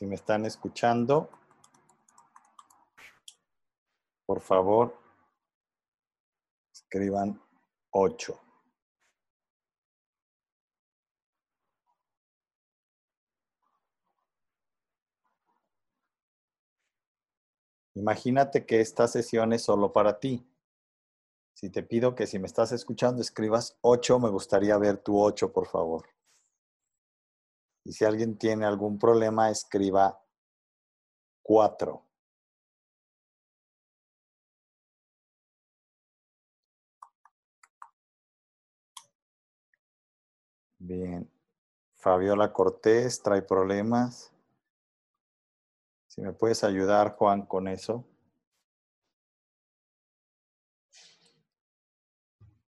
Si me están escuchando, por favor, escriban 8. Imagínate que esta sesión es solo para ti. Si te pido que si me estás escuchando escribas 8, me gustaría ver tu 8, por favor. Y si alguien tiene algún problema, escriba 4. Bien. Fabiola Cortés trae problemas. Si me puedes ayudar, Juan, con eso.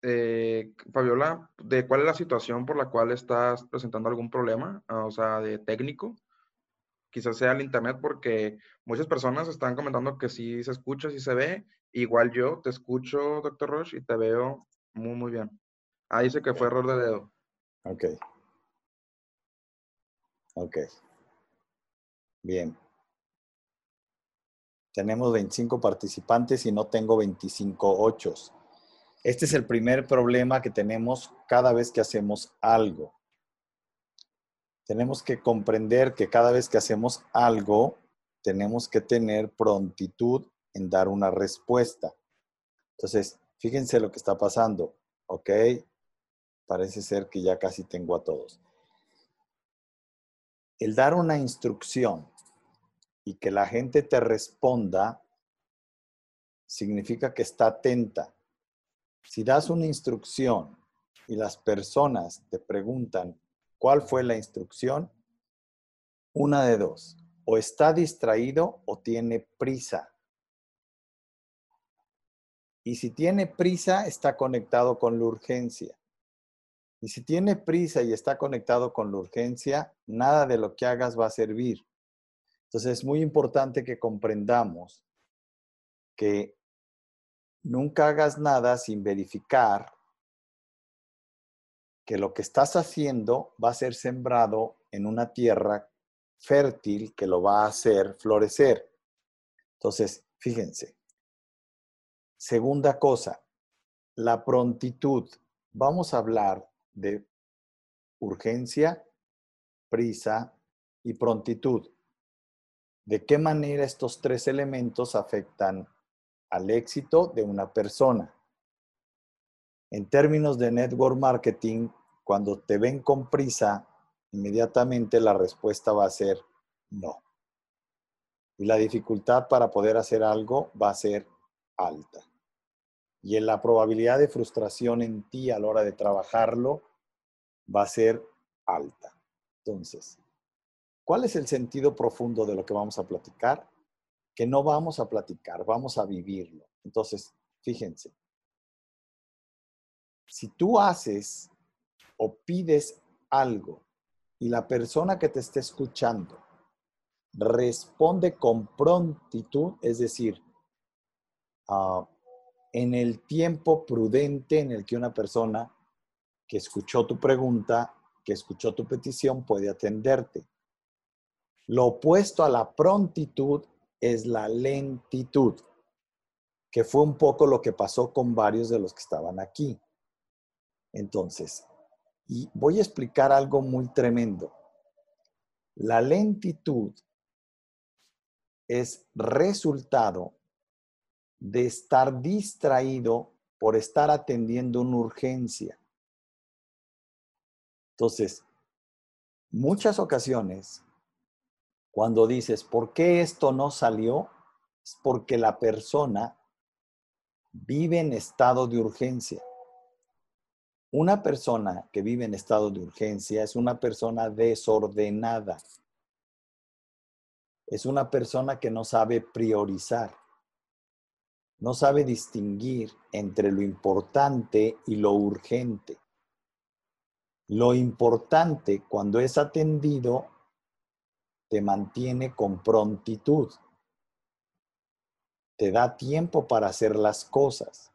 Eh, Fabiola, ¿de cuál es la situación por la cual estás presentando algún problema? Ah, o sea, de técnico. Quizás sea el internet porque muchas personas están comentando que sí se escucha, sí se ve. Igual yo te escucho, doctor Roche, y te veo muy, muy bien. Ah, dice que fue error de dedo. Ok. Ok. Bien. Tenemos 25 participantes y no tengo 25 ochos. Este es el primer problema que tenemos cada vez que hacemos algo. Tenemos que comprender que cada vez que hacemos algo, tenemos que tener prontitud en dar una respuesta. Entonces, fíjense lo que está pasando. ¿Ok? Parece ser que ya casi tengo a todos. El dar una instrucción y que la gente te responda significa que está atenta. Si das una instrucción y las personas te preguntan cuál fue la instrucción, una de dos, o está distraído o tiene prisa. Y si tiene prisa, está conectado con la urgencia. Y si tiene prisa y está conectado con la urgencia, nada de lo que hagas va a servir. Entonces es muy importante que comprendamos que nunca hagas nada sin verificar que lo que estás haciendo va a ser sembrado en una tierra fértil que lo va a hacer florecer. Entonces, fíjense. Segunda cosa, la prontitud. Vamos a hablar de urgencia, prisa y prontitud. ¿De qué manera estos tres elementos afectan al éxito de una persona? En términos de network marketing, cuando te ven con prisa, inmediatamente la respuesta va a ser no. Y la dificultad para poder hacer algo va a ser alta. Y en la probabilidad de frustración en ti a la hora de trabajarlo va a ser alta. Entonces, ¿Cuál es el sentido profundo de lo que vamos a platicar? Que no vamos a platicar, vamos a vivirlo. Entonces, fíjense, si tú haces o pides algo y la persona que te está escuchando responde con prontitud, es decir, ah, en el tiempo prudente en el que una persona que escuchó tu pregunta, que escuchó tu petición, puede atenderte. Lo opuesto a la prontitud es la lentitud, que fue un poco lo que pasó con varios de los que estaban aquí. Entonces, y voy a explicar algo muy tremendo. La lentitud es resultado de estar distraído por estar atendiendo una urgencia. Entonces, muchas ocasiones cuando dices, ¿por qué esto no salió? Es porque la persona vive en estado de urgencia. Una persona que vive en estado de urgencia es una persona desordenada. Es una persona que no sabe priorizar. No sabe distinguir entre lo importante y lo urgente. Lo importante cuando es atendido te mantiene con prontitud. Te da tiempo para hacer las cosas.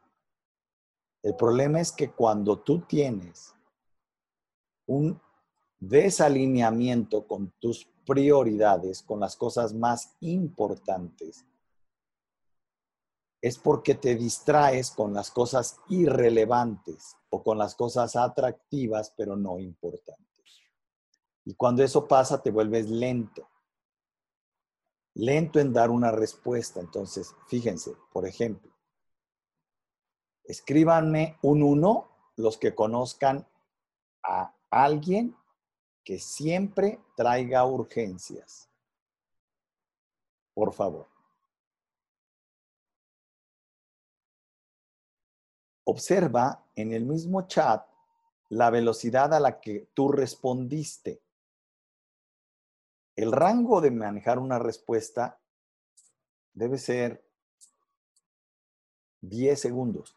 El problema es que cuando tú tienes un desalineamiento con tus prioridades con las cosas más importantes, es porque te distraes con las cosas irrelevantes o con las cosas atractivas pero no importantes. Y cuando eso pasa, te vuelves lento. Lento en dar una respuesta. Entonces, fíjense, por ejemplo, escríbanme un uno los que conozcan a alguien que siempre traiga urgencias. Por favor. Observa en el mismo chat la velocidad a la que tú respondiste. El rango de manejar una respuesta debe ser 10 segundos.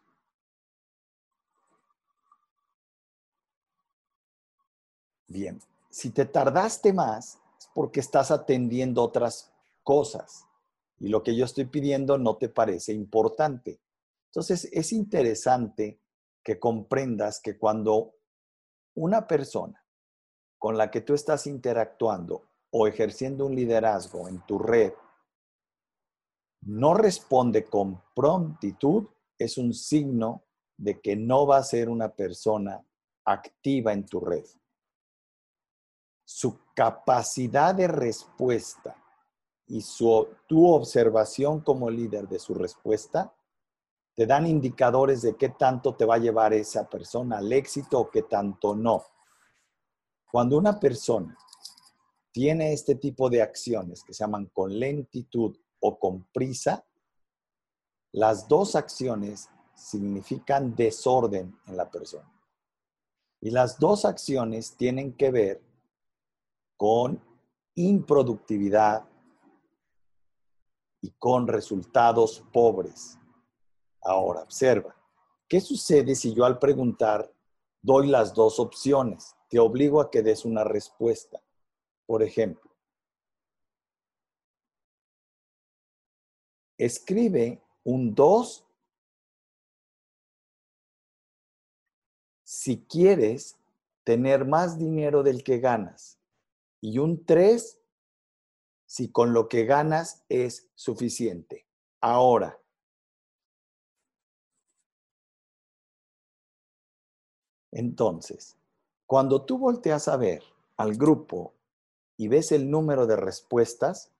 Bien, si te tardaste más es porque estás atendiendo otras cosas y lo que yo estoy pidiendo no te parece importante. Entonces, es interesante que comprendas que cuando una persona con la que tú estás interactuando o ejerciendo un liderazgo en tu red no responde con prontitud, es un signo de que no va a ser una persona activa en tu red. Su capacidad de respuesta y su, tu observación como líder de su respuesta te dan indicadores de qué tanto te va a llevar esa persona al éxito o qué tanto no. Cuando una persona tiene este tipo de acciones que se llaman con lentitud o con prisa, las dos acciones significan desorden en la persona. Y las dos acciones tienen que ver con improductividad y con resultados pobres. Ahora, observa, ¿qué sucede si yo al preguntar doy las dos opciones? Te obligo a que des una respuesta. Por ejemplo, escribe un 2 si quieres tener más dinero del que ganas y un 3 si con lo que ganas es suficiente. Ahora, entonces, cuando tú volteas a ver al grupo y ves el número de respuestas,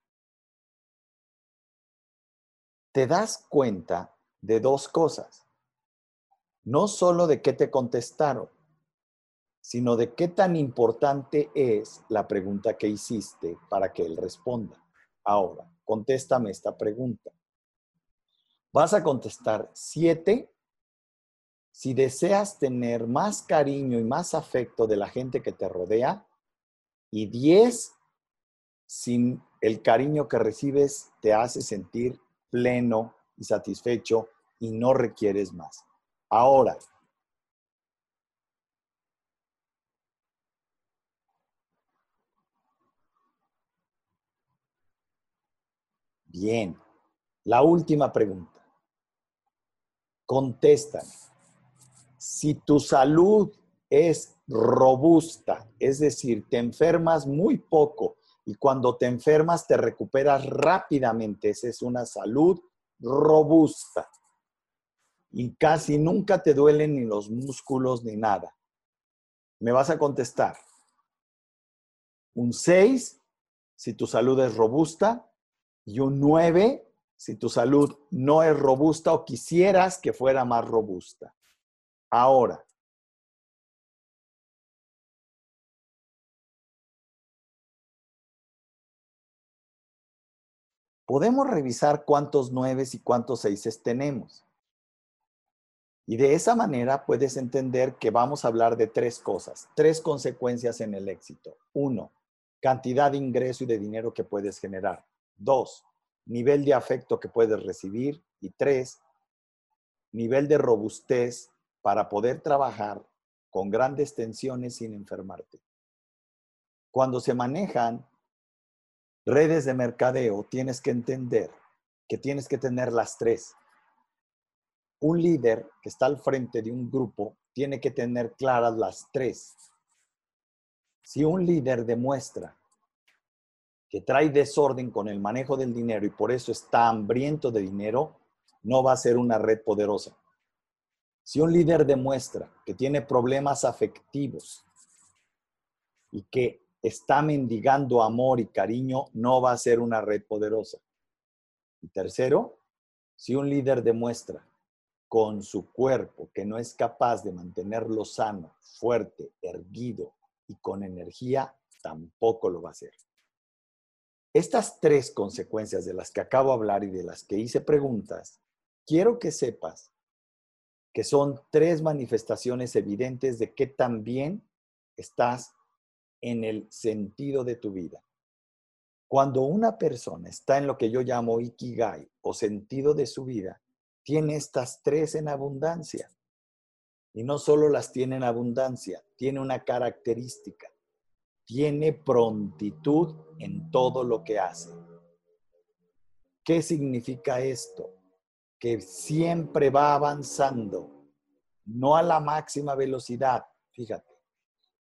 te das cuenta de dos cosas. No solo de qué te contestaron, sino de qué tan importante es la pregunta que hiciste para que él responda. Ahora, contéstame esta pregunta. Vas a contestar siete si deseas tener más cariño y más afecto de la gente que te rodea y 10, sin el cariño que recibes, te hace sentir pleno y satisfecho y no requieres más. Ahora, Bien, la última pregunta. Contestan. Si tu salud es robusta, es decir, te enfermas muy poco y cuando te enfermas te recuperas rápidamente. Esa es una salud robusta. Y casi nunca te duelen ni los músculos ni nada. Me vas a contestar. Un 6 si tu salud es robusta y un 9 si tu salud no es robusta o quisieras que fuera más robusta. Ahora, podemos revisar cuántos nueves y cuántos seises tenemos. Y de esa manera puedes entender que vamos a hablar de tres cosas, tres consecuencias en el éxito. Uno, cantidad de ingreso y de dinero que puedes generar. Dos, nivel de afecto que puedes recibir. Y tres, nivel de robustez para poder trabajar con grandes tensiones sin enfermarte. Cuando se manejan redes de mercadeo, tienes que entender que tienes que tener las tres. Un líder que está al frente de un grupo tiene que tener claras las tres. Si un líder demuestra que trae desorden con el manejo del dinero y por eso está hambriento de dinero, no va a ser una red poderosa. Si un líder demuestra que tiene problemas afectivos y que está mendigando amor y cariño, no va a ser una red poderosa. Y tercero, si un líder demuestra con su cuerpo que no es capaz de mantenerlo sano, fuerte, erguido y con energía, tampoco lo va a hacer. Estas tres consecuencias de las que acabo de hablar y de las que hice preguntas, quiero que sepas que son tres manifestaciones evidentes de que también estás en el sentido de tu vida. Cuando una persona está en lo que yo llamo ikigai o sentido de su vida, tiene estas tres en abundancia. Y no solo las tiene en abundancia, tiene una característica. Tiene prontitud en todo lo que hace. ¿Qué significa esto? Que siempre va avanzando, no a la máxima velocidad. Fíjate,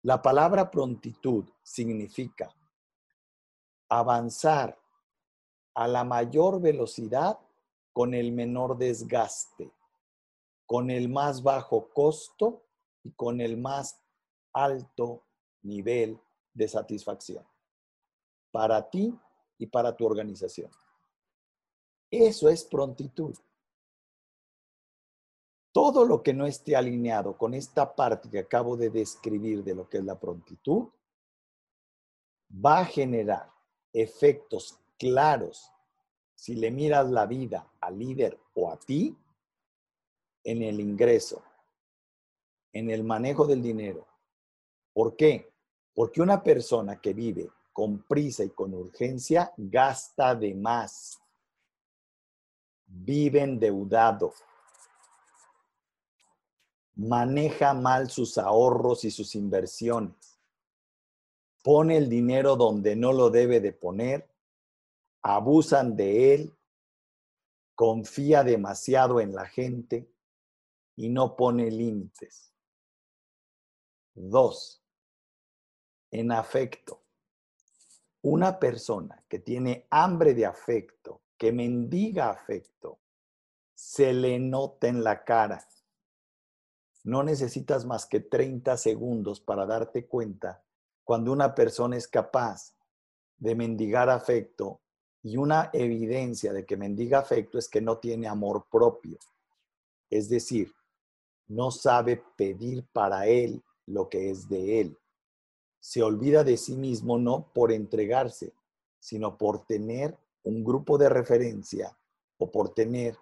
la palabra prontitud significa avanzar a la mayor velocidad con el menor desgaste, con el más bajo costo y con el más alto nivel de satisfacción para ti y para tu organización. Eso es prontitud. Todo lo que no esté alineado con esta parte que acabo de describir de lo que es la prontitud, va a generar efectos claros si le miras la vida al líder o a ti en el ingreso, en el manejo del dinero. ¿Por qué? Porque una persona que vive con prisa y con urgencia gasta de más, vive endeudado, maneja mal sus ahorros y sus inversiones, pone el dinero donde no lo debe de poner, abusan de él, confía demasiado en la gente y no pone límites. Dos, en afecto. Una persona que tiene hambre de afecto, que mendiga afecto, se le nota en la cara no necesitas más que 30 segundos para darte cuenta cuando una persona es capaz de mendigar afecto y una evidencia de que mendiga afecto es que no tiene amor propio. Es decir, no sabe pedir para él lo que es de él. Se olvida de sí mismo no por entregarse, sino por tener un grupo de referencia o por tener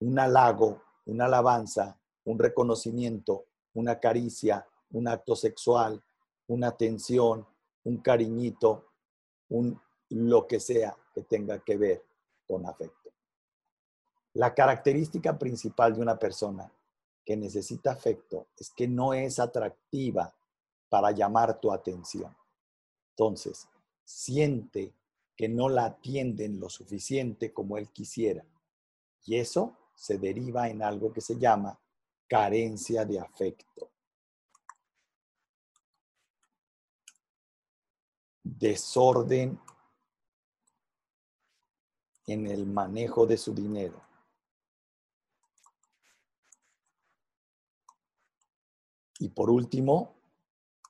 un halago, una alabanza un reconocimiento, una caricia, un acto sexual, una atención, un cariñito, un lo que sea que tenga que ver con afecto. La característica principal de una persona que necesita afecto es que no es atractiva para llamar tu atención. Entonces, siente que no la atienden lo suficiente como él quisiera. Y eso se deriva en algo que se llama carencia de afecto. Desorden en el manejo de su dinero. Y por último,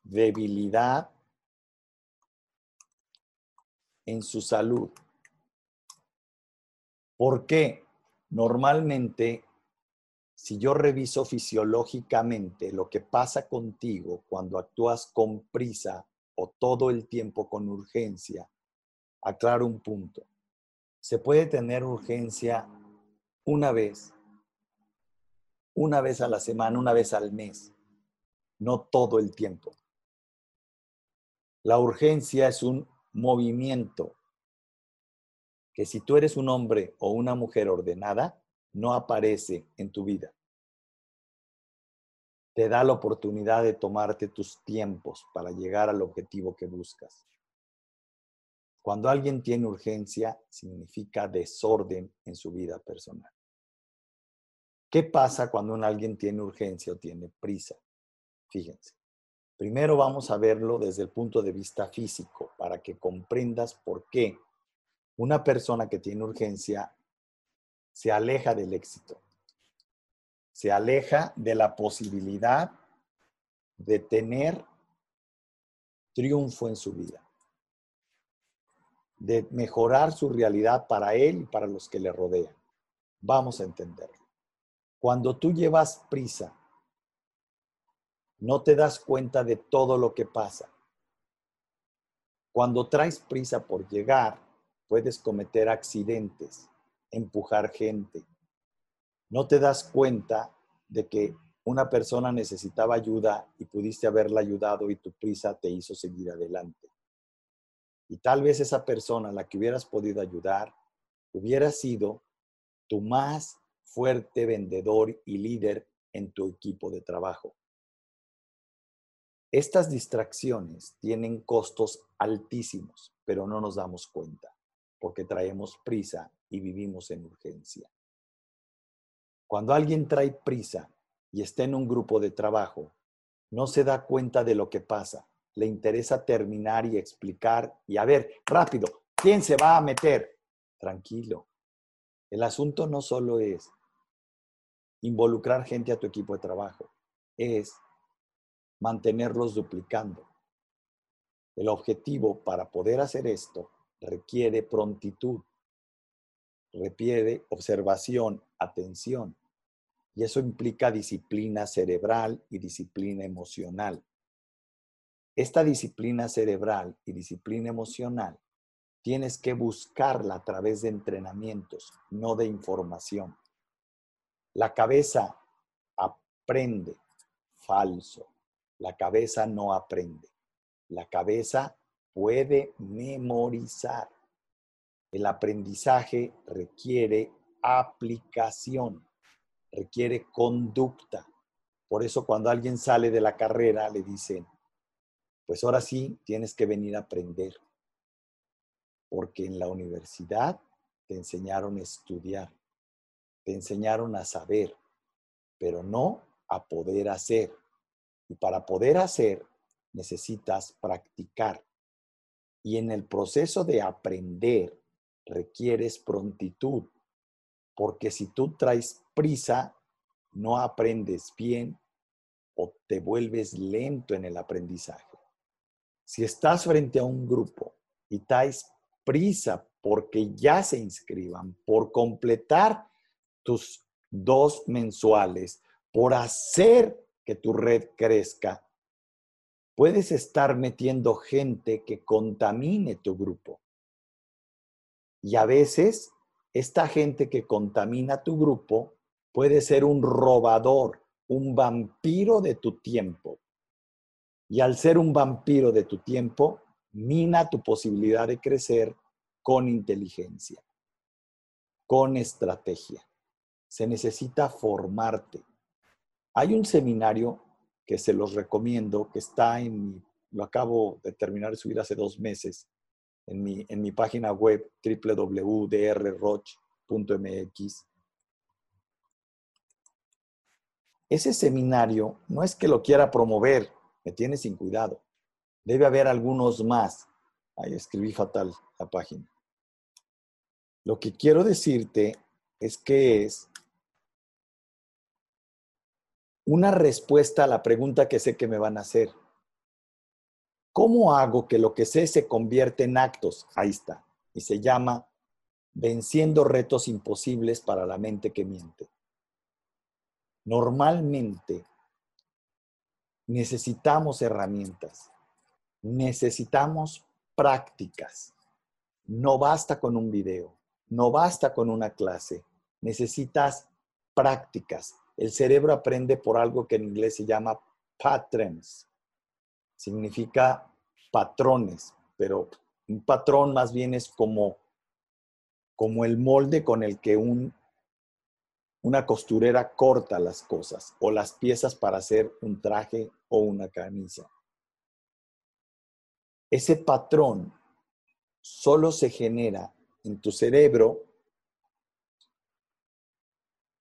debilidad en su salud. ¿Por qué? Normalmente si yo reviso fisiológicamente lo que pasa contigo cuando actúas con prisa o todo el tiempo con urgencia, aclaro un punto. Se puede tener urgencia una vez, una vez a la semana, una vez al mes, no todo el tiempo. La urgencia es un movimiento que si tú eres un hombre o una mujer ordenada, no aparece en tu vida. Te da la oportunidad de tomarte tus tiempos para llegar al objetivo que buscas. Cuando alguien tiene urgencia, significa desorden en su vida personal. ¿Qué pasa cuando alguien tiene urgencia o tiene prisa? Fíjense. Primero vamos a verlo desde el punto de vista físico, para que comprendas por qué una persona que tiene urgencia se aleja del éxito, se aleja de la posibilidad de tener triunfo en su vida, de mejorar su realidad para él y para los que le rodean. Vamos a entenderlo. Cuando tú llevas prisa no te das cuenta de todo lo que pasa. Cuando traes prisa por llegar, puedes cometer accidentes, empujar gente. No te das cuenta de que una persona necesitaba ayuda y pudiste haberla ayudado y tu prisa te hizo seguir adelante. Y tal vez esa persona a la que hubieras podido ayudar hubiera sido tu más fuerte vendedor y líder en tu equipo de trabajo. Estas distracciones tienen costos altísimos, pero no nos damos cuenta porque traemos prisa y vivimos en urgencia. Cuando alguien trae prisa y está en un grupo de trabajo, no se da cuenta de lo que pasa. Le interesa terminar y explicar y a ver, rápido, ¿quién se va a meter? Tranquilo. El asunto no solo es involucrar gente a tu equipo de trabajo, es mantenerlos duplicando. El objetivo para poder hacer esto requiere prontitud, requiere observación, atención. Y eso implica disciplina cerebral y disciplina emocional. Esta disciplina cerebral y disciplina emocional tienes que buscarla a través de entrenamientos, no de información. La cabeza aprende falso. La cabeza no aprende. La cabeza puede memorizar. El aprendizaje requiere aplicación, requiere conducta. Por eso cuando alguien sale de la carrera le dicen, pues ahora sí tienes que venir a aprender. Porque en la universidad te enseñaron a estudiar, te enseñaron a saber, pero no a poder hacer. Y para poder hacer, necesitas practicar. Y en el proceso de aprender, requieres prontitud, porque si tú traes prisa, no aprendes bien o te vuelves lento en el aprendizaje. Si estás frente a un grupo y traes prisa porque ya se inscriban, por completar tus dos mensuales, por hacer que tu red crezca, puedes estar metiendo gente que contamine tu grupo. Y a veces, esta gente que contamina tu grupo puede ser un robador, un vampiro de tu tiempo. Y al ser un vampiro de tu tiempo, mina tu posibilidad de crecer con inteligencia, con estrategia. Se necesita formarte, hay un seminario que se los recomiendo, que está en lo acabo de terminar de subir hace dos meses, en mi, en mi página web www.drroch.mx. Ese seminario no es que lo quiera promover, me tiene sin cuidado. Debe haber algunos más. Ahí escribí fatal la página. Lo que quiero decirte es que es una respuesta a la pregunta que sé que me van a hacer. ¿Cómo hago que lo que sé se convierte en actos? Ahí está. Y se llama Venciendo retos imposibles para la mente que miente. Normalmente necesitamos herramientas, necesitamos prácticas. No basta con un video, no basta con una clase, necesitas prácticas, el cerebro aprende por algo que en inglés se llama patterns. Significa patrones, pero un patrón más bien es como, como el molde con el que un, una costurera corta las cosas o las piezas para hacer un traje o una camisa. Ese patrón solo se genera en tu cerebro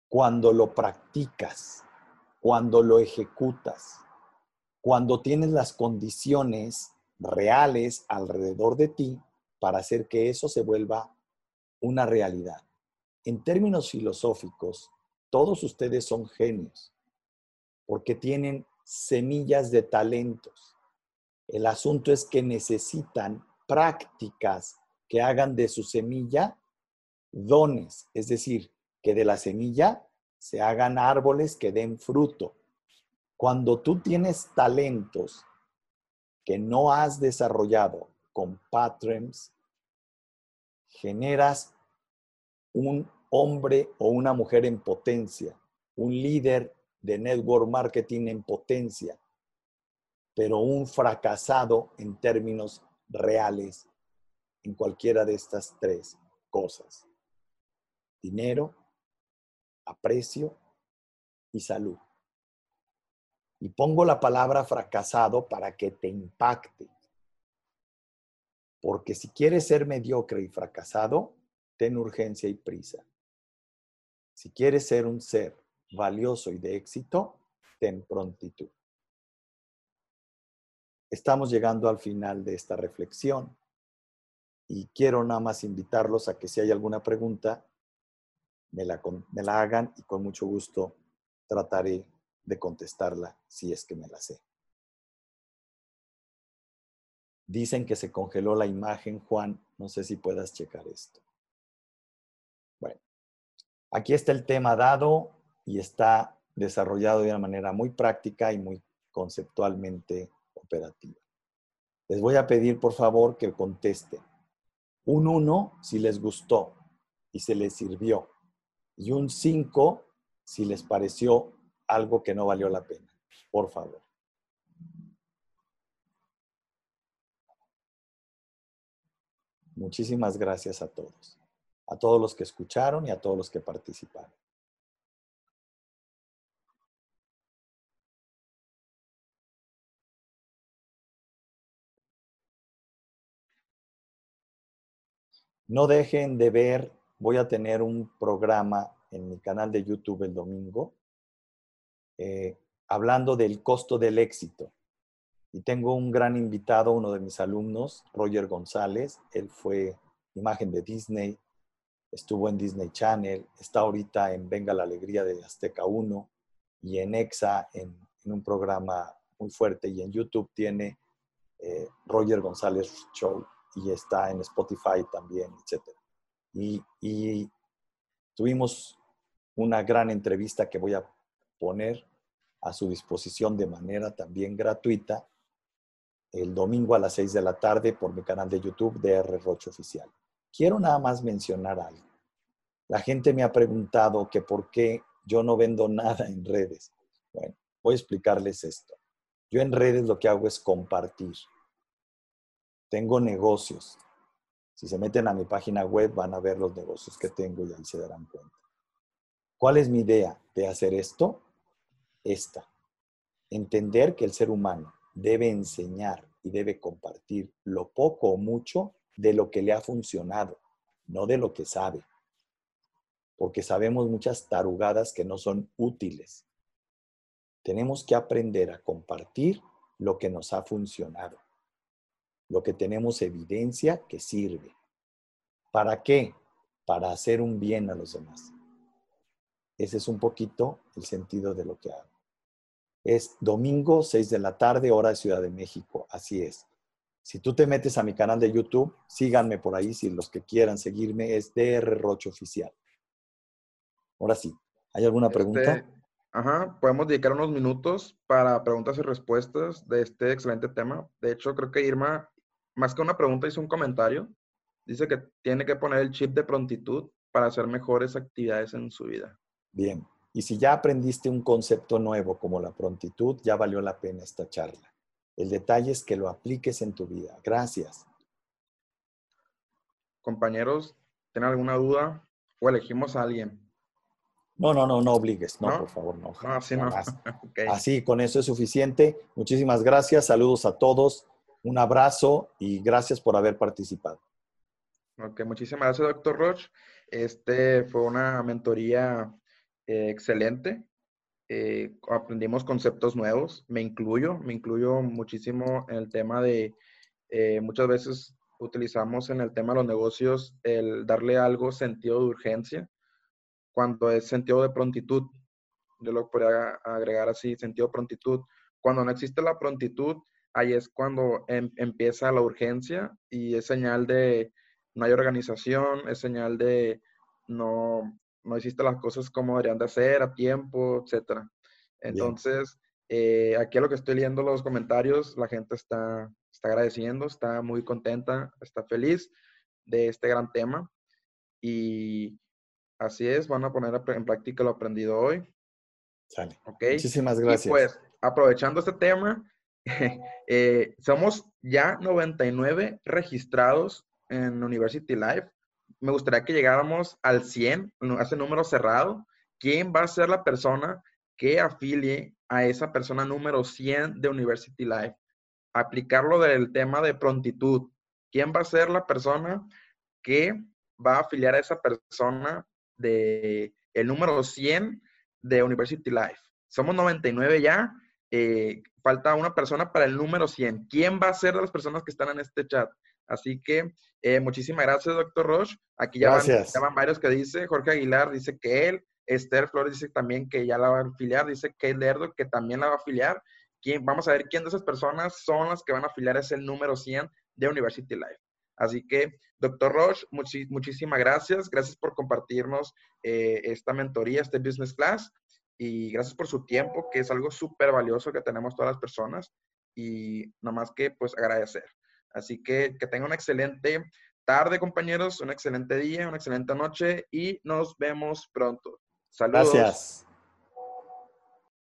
cuando lo practicas, cuando lo ejecutas, cuando tienes las condiciones reales alrededor de ti para hacer que eso se vuelva una realidad. En términos filosóficos, todos ustedes son genios porque tienen semillas de talentos. El asunto es que necesitan prácticas que hagan de su semilla dones, es decir, que de la semilla se hagan árboles que den fruto. Cuando tú tienes talentos que no has desarrollado con patterns, generas un hombre o una mujer en potencia, un líder de network marketing en potencia, pero un fracasado en términos reales en cualquiera de estas tres cosas. Dinero, aprecio y salud. Y pongo la palabra fracasado para que te impacte. Porque si quieres ser mediocre y fracasado, ten urgencia y prisa. Si quieres ser un ser valioso y de éxito, ten prontitud. Estamos llegando al final de esta reflexión y quiero nada más invitarlos a que si hay alguna pregunta, me la, me la hagan y con mucho gusto trataré de contestarla si es que me la sé. Dicen que se congeló la imagen, Juan. No sé si puedas checar esto. Bueno, aquí está el tema dado y está desarrollado de una manera muy práctica y muy conceptualmente operativa. Les voy a pedir, por favor, que contesten. Un 1 si les gustó y se les sirvió. Y un 5 si les pareció algo que no valió la pena. Por favor. Muchísimas gracias a todos. A todos los que escucharon y a todos los que participaron. No dejen de ver, voy a tener un programa en mi canal de YouTube el domingo, eh, hablando del costo del éxito. Y tengo un gran invitado, uno de mis alumnos, Roger González. Él fue imagen de Disney, estuvo en Disney Channel, está ahorita en Venga la Alegría de Azteca 1 y en EXA en, un programa muy fuerte y en YouTube tiene eh, Roger González Show y está en Spotify también, etc. Y, tuvimos una gran entrevista que voy a poner a su disposición de manera también gratuita el domingo a las 6 de la tarde por mi canal de YouTube de R. Roche Oficial. Quiero nada más mencionar algo. La gente me ha preguntado que por qué yo no vendo nada en redes. Bueno, voy a explicarles esto. Yo en redes lo que hago es compartir tengo negocios. Si se meten a mi página web van a ver los negocios que tengo y ahí se darán cuenta. ¿Cuál es mi idea de hacer esto? Esta. Entender que el ser humano debe enseñar y debe compartir lo poco o mucho de lo que le ha funcionado, no de lo que sabe. Porque sabemos muchas tarugadas que no son útiles. Tenemos que aprender a compartir lo que nos ha funcionado lo que tenemos evidencia que sirve. ¿Para qué? Para hacer un bien a los demás. Ese es un poquito el sentido de lo que hago. Es domingo, 6 de la tarde, hora de Ciudad de México. Así es. Si tú te metes a mi canal de YouTube, síganme por ahí. Si los que quieran seguirme es DR Roche Oficial. Ahora sí, ¿hay alguna pregunta? Este, ajá, podemos dedicar unos minutos para preguntas y respuestas de este excelente tema. De hecho, creo que Irma más que una pregunta, hizo un comentario. Dice que tiene que poner el chip de prontitud para hacer mejores actividades en su vida. Bien. Y si ya aprendiste un concepto nuevo como la prontitud, ya valió la pena esta charla. El detalle es que lo apliques en tu vida. Gracias. Compañeros, ¿tienen alguna duda o elegimos a alguien? No, no, no, no obligues. No, por favor, no. así no. Así, con eso es suficiente. Muchísimas gracias. Saludos a todos. Un abrazo y gracias por haber participado. Ok, muchísimas gracias, doctor Roche. Este fue una mentoría eh, excelente. eh, aprendimos conceptos nuevos, me incluyo, me incluyo muchísimo en el tema de, eh, muchas veces utilizamos en el tema de los negocios el darle algo sentido de urgencia, cuando es sentido de prontitud. Yo lo podría agregar así, sentido de prontitud. Cuando no existe la prontitud, ahí es cuando em, empieza la urgencia y es señal de no hay organización, es señal de no, no hiciste las cosas como deberían de hacer a tiempo, etc. Entonces, eh, aquí a lo que estoy leyendo los comentarios, la gente está, está agradeciendo, está muy contenta, está feliz de este gran tema. Y así es, van a poner en práctica lo aprendido hoy. Sale. Muchísimas gracias. Y pues, aprovechando este tema, eh, somos ya 99 registrados en University Life me gustaría que llegáramos al 100, a ese número cerrado. ¿Quién va a ser la persona que afilie a esa persona número 100 de University Life? Aplicarlo del tema de prontitud. ¿Quién va a ser la persona que va a afiliar a esa persona de el número 100 de University Life? Somos 99 ya. Eh, falta una persona para el número 100. ¿Quién va a ser de las personas que están en este chat? Así que eh, muchísimas gracias, doctor Roche. Aquí ya van, varios que dice, Jorge Aguilar dice que él, Esther Flores dice también que ya la va a afiliar, dice que Lerdo que también la va a afiliar. ¿Quién, vamos a ver quién de esas personas son las que van a afiliar, es el número 100 de University Life. Así que, doctor Roche, muchísimas gracias. Gracias por compartirnos eh, esta mentoría, este business class. Y gracias por su tiempo, que es algo súper valioso que tenemos todas las personas. Y nada más que, pues, agradecer. Así que que tenga una excelente tarde, compañeros, un excelente día, una excelente noche y nos vemos pronto. Saludos. Gracias.